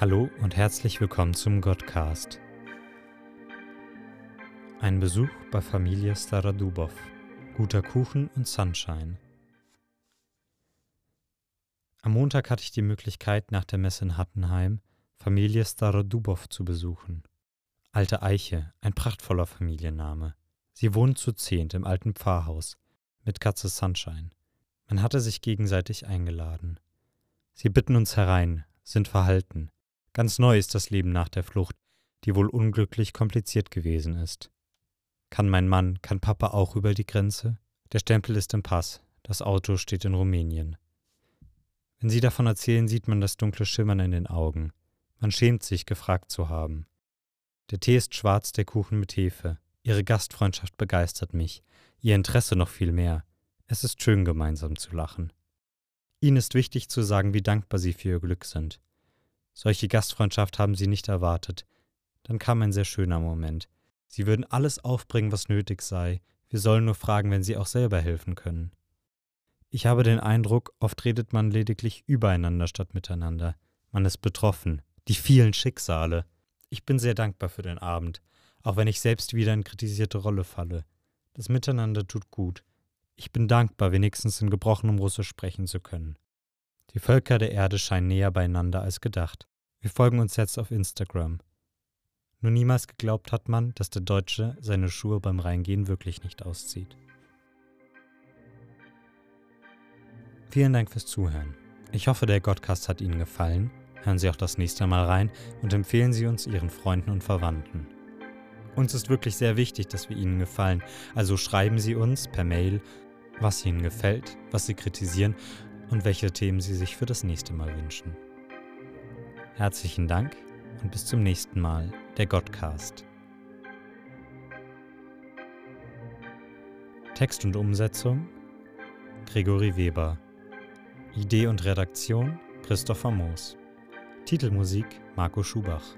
Hallo und herzlich willkommen zum Godcast. Ein Besuch bei Familie Staradubov. Guter Kuchen und Sunshine. Am Montag hatte ich die Möglichkeit, nach der Messe in Hattenheim Familie Starodubov zu besuchen. Alte Eiche, ein prachtvoller Familienname. Sie wohnen zu zehnt im alten Pfarrhaus mit Katze Sunshine. Man hatte sich gegenseitig eingeladen. Sie bitten uns herein, sind verhalten. Ganz neu ist das Leben nach der Flucht, die wohl unglücklich kompliziert gewesen ist. Kann mein Mann, kann Papa auch über die Grenze? Der Stempel ist im Pass, das Auto steht in Rumänien. Wenn Sie davon erzählen, sieht man das dunkle Schimmern in den Augen. Man schämt sich, gefragt zu haben. Der Tee ist schwarz, der Kuchen mit Hefe. Ihre Gastfreundschaft begeistert mich, ihr Interesse noch viel mehr. Es ist schön, gemeinsam zu lachen. Ihnen ist wichtig zu sagen, wie dankbar Sie für Ihr Glück sind. Solche Gastfreundschaft haben Sie nicht erwartet. Dann kam ein sehr schöner Moment. Sie würden alles aufbringen, was nötig sei. Wir sollen nur fragen, wenn Sie auch selber helfen können. Ich habe den Eindruck, oft redet man lediglich übereinander statt miteinander. Man ist betroffen. Die vielen Schicksale. Ich bin sehr dankbar für den Abend, auch wenn ich selbst wieder in kritisierte Rolle falle. Das Miteinander tut gut. Ich bin dankbar, wenigstens in gebrochenem Russisch sprechen zu können. Die Völker der Erde scheinen näher beieinander als gedacht. Wir folgen uns jetzt auf Instagram. Nur niemals geglaubt hat man, dass der Deutsche seine Schuhe beim Reingehen wirklich nicht auszieht. Vielen Dank fürs Zuhören. Ich hoffe, der Godcast hat Ihnen gefallen. Hören Sie auch das nächste Mal rein und empfehlen Sie uns Ihren Freunden und Verwandten. Uns ist wirklich sehr wichtig, dass wir Ihnen gefallen, also schreiben Sie uns per Mail, was Ihnen gefällt, was Sie kritisieren und welche Themen Sie sich für das nächste Mal wünschen. Herzlichen Dank und bis zum nächsten Mal, der Godcast. Text und Umsetzung Gregory Weber Idee und Redaktion Christopher Moos. Titelmusik Marco Schubach.